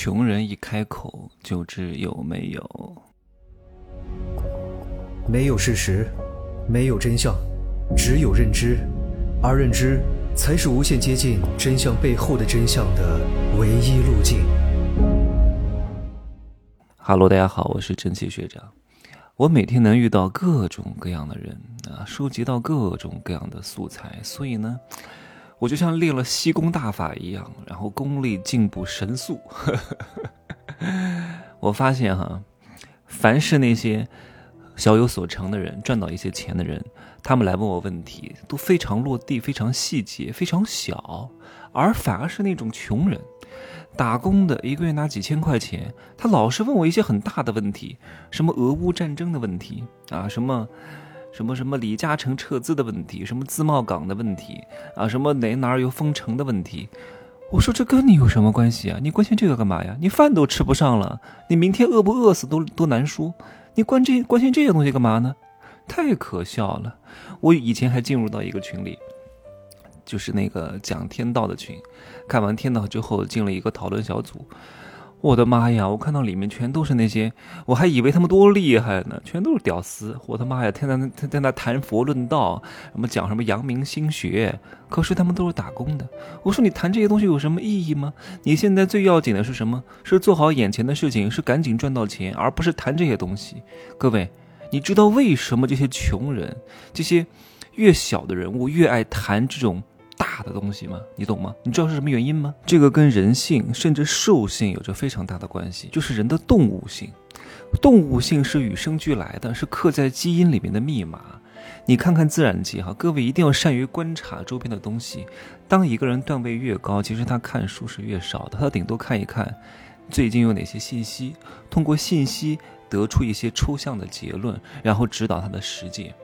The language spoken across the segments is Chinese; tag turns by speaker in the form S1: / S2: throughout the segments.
S1: 穷人一开口就知有没有。
S2: 没有事实，没有真相，只有认知，而认知才是无限接近真相背后的真相的唯一路径。
S1: 哈喽，大家好，我是蒸汽学长。我每天能遇到各种各样的人啊，收集到各种各样的素材，所以呢，我就像练了吸功大法一样，然后功力进步神速。我发现哈，凡是那些。小有所成的人，赚到一些钱的人，他们来问我问题都非常落地、非常细节、非常小，而反而是那种穷人，打工的一个月拿几千块钱，他老是问我一些很大的问题，什么俄乌战争的问题啊，什么什么什么李嘉诚撤资的问题，什么自贸港的问题啊，什么哪哪儿有封城的问题。我说这跟你有什么关系啊？你关心这个干嘛呀？你饭都吃不上了，你明天饿不饿死都都难说。你关这关心这些东西干嘛呢？太可笑了！我以前还进入到一个群里，就是那个讲天道的群，看完天道之后进了一个讨论小组。我的妈呀！我看到里面全都是那些，我还以为他们多厉害呢，全都是屌丝。我的妈呀！天天在在那谈佛论道，什么讲什么阳明心学，可是他们都是打工的。我说你谈这些东西有什么意义吗？你现在最要紧的是什么？是做好眼前的事情，是赶紧赚到钱，而不是谈这些东西。各位，你知道为什么这些穷人，这些越小的人物越爱谈这种？大的东西吗？你懂吗？你知道是什么原因吗？这个跟人性甚至兽性有着非常大的关系，就是人的动物性。动物性是与生俱来的，是刻在基因里面的密码。你看看自然界哈，各位一定要善于观察周边的东西。当一个人段位越高，其实他看书是越少的，他顶多看一看最近有哪些信息，通过信息。得出一些抽象的结论，然后指导他的实践，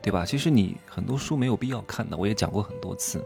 S1: 对吧？其实你很多书没有必要看的，我也讲过很多次。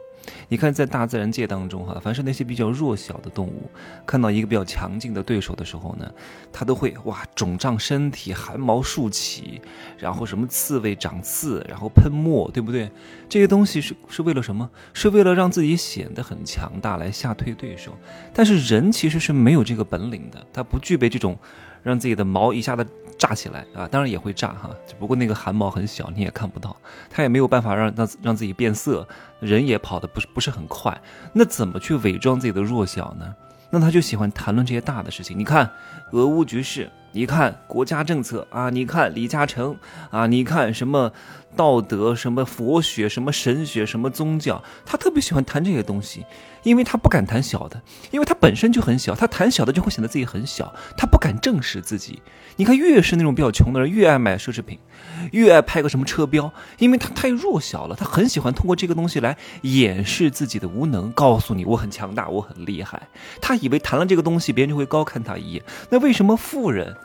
S1: 你看，在大自然界当中，哈，凡是那些比较弱小的动物，看到一个比较强劲的对手的时候呢，它都会哇肿胀身体，汗毛竖起，然后什么刺猬长刺，然后喷墨，对不对？这些东西是是为了什么？是为了让自己显得很强大，来吓退对手。但是人其实是没有这个本领的，他不具备这种。让自己的毛一下子炸起来啊！当然也会炸哈，只不过那个汗毛很小，你也看不到，他也没有办法让让让自己变色，人也跑的不是不是很快，那怎么去伪装自己的弱小呢？那他就喜欢谈论这些大的事情。你看俄乌局势，你看国家政策啊，你看李嘉诚啊，你看什么道德、什么佛学、什么神学、什么宗教，他特别喜欢谈这些东西。因为他不敢谈小的，因为他本身就很小，他谈小的就会显得自己很小，他不敢正视自己。你看，越是那种比较穷的人，越爱买奢侈品，越爱拍个什么车标，因为他太弱小了，他很喜欢通过这个东西来掩饰自己的无能，告诉你我很强大，我很厉害。他以为谈了这个东西，别人就会高看他一眼。那为什么富人？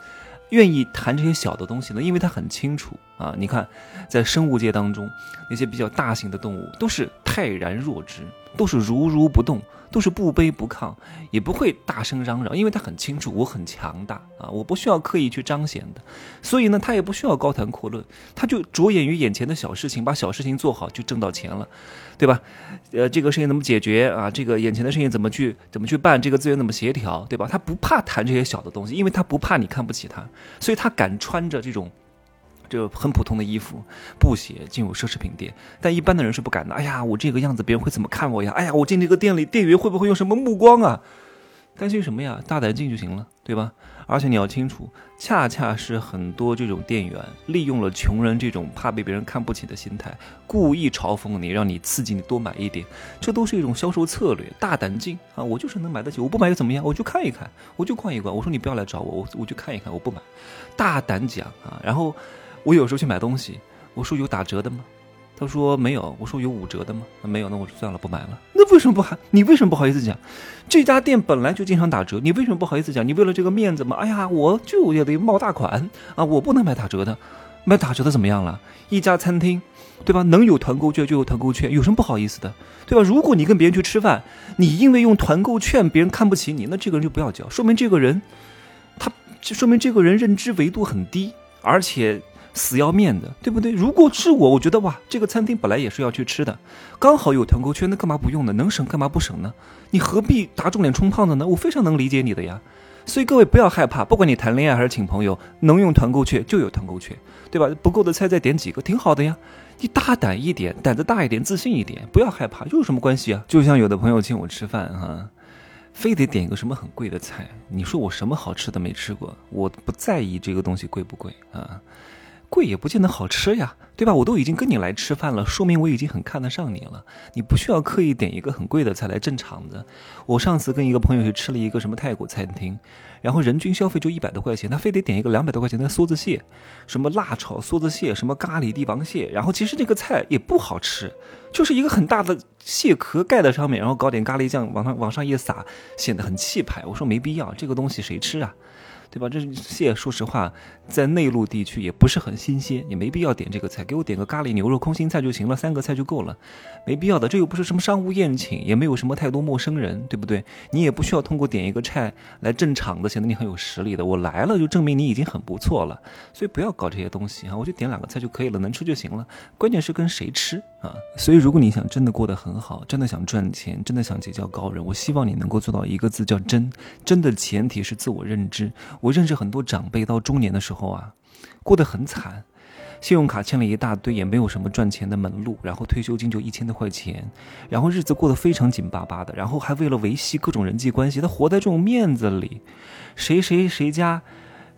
S1: 愿意谈这些小的东西呢，因为他很清楚啊。你看，在生物界当中，那些比较大型的动物都是泰然若之，都是如如不动，都是不卑不亢，也不会大声嚷嚷，因为他很清楚我很强大啊，我不需要刻意去彰显的。所以呢，他也不需要高谈阔论，他就着眼于眼前的小事情，把小事情做好就挣到钱了，对吧？呃，这个事情怎么解决啊？这个眼前的事情怎么去怎么去办？这个资源怎么协调，对吧？他不怕谈这些小的东西，因为他不怕你看不起他。所以他敢穿着这种，这很普通的衣服、布鞋进入奢侈品店，但一般的人是不敢的。哎呀，我这个样子别人会怎么看我呀？哎呀，我进这个店里，店员会不会用什么目光啊？担心什么呀？大胆进就行了，对吧？而且你要清楚，恰恰是很多这种店员利用了穷人这种怕被别人看不起的心态，故意嘲讽你，让你刺激你多买一点，这都是一种销售策略。大胆进啊！我就是能买得起，我不买又怎么样？我就看一看，我就逛一逛。我说你不要来找我，我我就看一看，我不买。大胆讲啊！然后我有时候去买东西，我说有打折的吗？他说没有，我说有五折的吗？没有，那我算了，不买了。那为什么不还？你为什么不好意思讲？这家店本来就经常打折，你为什么不好意思讲？你为了这个面子吗？哎呀，我就也得冒大款啊！我不能买打折的，买打折的怎么样了？一家餐厅，对吧？能有团购券就有团购券，有什么不好意思的？对吧？如果你跟别人去吃饭，你因为用团购券别人看不起你，那这个人就不要交，说明这个人，他说明这个人认知维度很低，而且。死要面的，对不对？如果是我，我觉得哇，这个餐厅本来也是要去吃的，刚好有团购券，那干嘛不用呢？能省干嘛不省呢？你何必打肿脸充胖子呢？我非常能理解你的呀。所以各位不要害怕，不管你谈恋爱还是请朋友，能用团购券就有团购券，对吧？不够的菜再点几个，挺好的呀。你大胆一点，胆子大一点，自信一点，不要害怕，又有什么关系啊？就像有的朋友请我吃饭哈，非得点一个什么很贵的菜，你说我什么好吃的没吃过，我不在意这个东西贵不贵啊。贵也不见得好吃呀，对吧？我都已经跟你来吃饭了，说明我已经很看得上你了。你不需要刻意点一个很贵的菜来镇场子。我上次跟一个朋友去吃了一个什么泰国餐厅，然后人均消费就一百多块钱，他非得点一个两百多块钱的梭子蟹，什么辣炒梭子蟹，什么咖喱帝王蟹，然后其实这个菜也不好吃，就是一个很大的蟹壳盖在上面，然后搞点咖喱酱往上往上一撒，显得很气派。我说没必要，这个东西谁吃啊？对吧？这蟹说实话，在内陆地区也不是很新鲜，也没必要点这个菜，给我点个咖喱牛肉空心菜就行了，三个菜就够了，没必要的。这又不是什么商务宴请，也没有什么太多陌生人，对不对？你也不需要通过点一个菜来镇场子，显得你很有实力的。我来了就证明你已经很不错了，所以不要搞这些东西啊！我就点两个菜就可以了，能吃就行了。关键是跟谁吃啊？所以如果你想真的过得很好，真的想赚钱，真的想结交高人，我希望你能够做到一个字叫真。真的前提是自我认知。我认识很多长辈，到中年的时候啊，过得很惨，信用卡欠了一大堆，也没有什么赚钱的门路，然后退休金就一千多块钱，然后日子过得非常紧巴巴的，然后还为了维系各种人际关系，他活在这种面子里，谁谁谁家，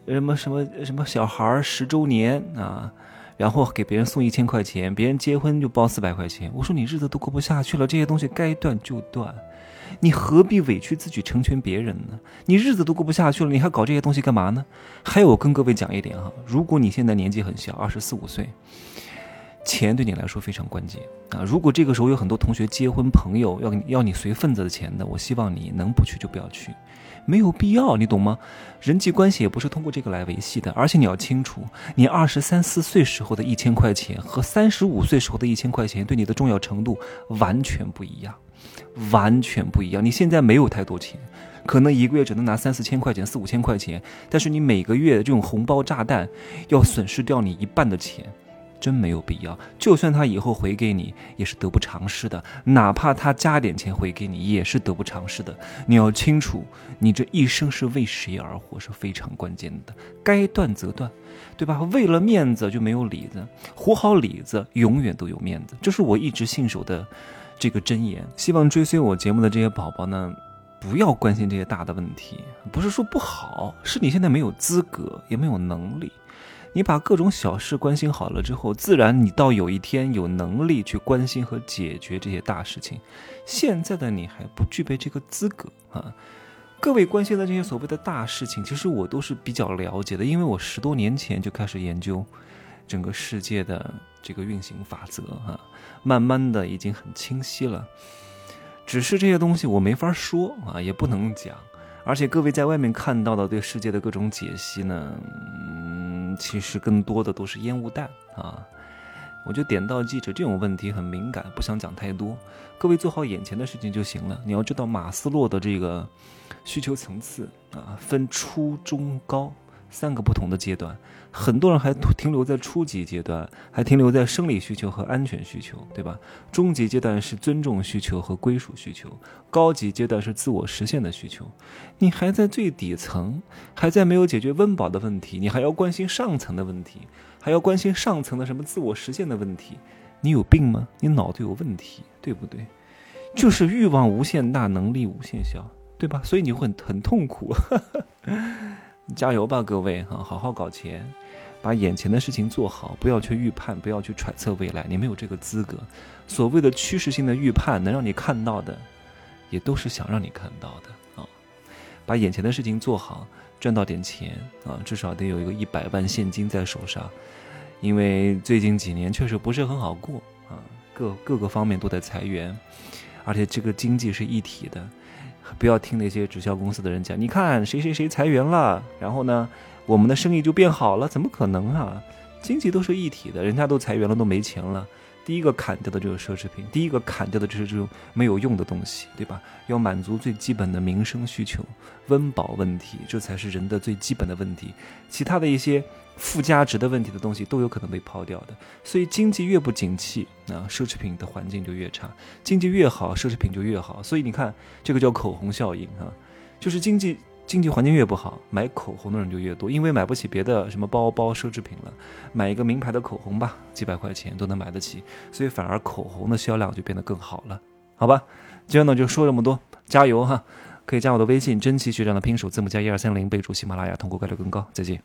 S1: 什么什么什么小孩十周年啊，然后给别人送一千块钱，别人结婚就包四百块钱，我说你日子都过不下去了，这些东西该断就断。你何必委屈自己成全别人呢？你日子都过不下去了，你还搞这些东西干嘛呢？还有，我跟各位讲一点哈，如果你现在年纪很小，二十四五岁，钱对你来说非常关键啊。如果这个时候有很多同学结婚，朋友要要你随份子的钱的，我希望你能不去就不要去，没有必要，你懂吗？人际关系也不是通过这个来维系的，而且你要清楚，你二十三四岁时候的一千块钱和三十五岁时候的一千块钱对你的重要程度完全不一样。完全不一样。你现在没有太多钱，可能一个月只能拿三四千块钱、四五千块钱，但是你每个月这种红包炸弹要损失掉你一半的钱，真没有必要。就算他以后回给你，也是得不偿失的。哪怕他加点钱回给你，也是得不偿失的。你要清楚，你这一生是为谁而活是非常关键的。该断则断，对吧？为了面子就没有里子，活好里子永远都有面子。这是我一直信守的。这个箴言，希望追随我节目的这些宝宝呢，不要关心这些大的问题。不是说不好，是你现在没有资格，也没有能力。你把各种小事关心好了之后，自然你到有一天有能力去关心和解决这些大事情。现在的你还不具备这个资格啊！各位关心的这些所谓的大事情，其实我都是比较了解的，因为我十多年前就开始研究整个世界的这个运行法则啊。慢慢的已经很清晰了，只是这些东西我没法说啊，也不能讲，而且各位在外面看到的对世界的各种解析呢，其实更多的都是烟雾弹啊。我觉得点到即止，这种问题很敏感，不想讲太多。各位做好眼前的事情就行了。你要知道马斯洛的这个需求层次啊，分初中高。三个不同的阶段，很多人还停留在初级阶段，还停留在生理需求和安全需求，对吧？中级阶段是尊重需求和归属需求，高级阶段是自我实现的需求。你还在最底层，还在没有解决温饱的问题，你还要关心上层的问题，还要关心上层的什么自我实现的问题？你有病吗？你脑子有问题，对不对？就是欲望无限大，能力无限小，对吧？所以你会很痛苦。加油吧，各位哈！好好搞钱，把眼前的事情做好，不要去预判，不要去揣测未来，你没有这个资格。所谓的趋势性的预判，能让你看到的，也都是想让你看到的啊！把眼前的事情做好，赚到点钱啊，至少得有一个一百万现金在手上，因为最近几年确实不是很好过啊，各各个方面都在裁员，而且这个经济是一体的。不要听那些直销公司的人讲，你看谁谁谁裁员了，然后呢，我们的生意就变好了？怎么可能啊？经济都是一体的，人家都裁员了，都没钱了。第一个砍掉的就是奢侈品，第一个砍掉的就是这种没有用的东西，对吧？要满足最基本的民生需求，温饱问题，这才是人的最基本的问题。其他的一些附加值的问题的东西都有可能被抛掉的。所以经济越不景气，啊，奢侈品的环境就越差；经济越好，奢侈品就越好。所以你看，这个叫口红效应啊，就是经济经济环境越不好，买口红的人就越多，因为买不起别的什么包包、奢侈品了，买一个名牌的口红吧，几百块钱都能买得起，所以反而口红的销量就变得更好了，好吧？今天呢就说这么多，加油哈！可以加我的微信“真奇学长”的拼手字母加一二三零，备注喜马拉雅，通过概率更高。再见。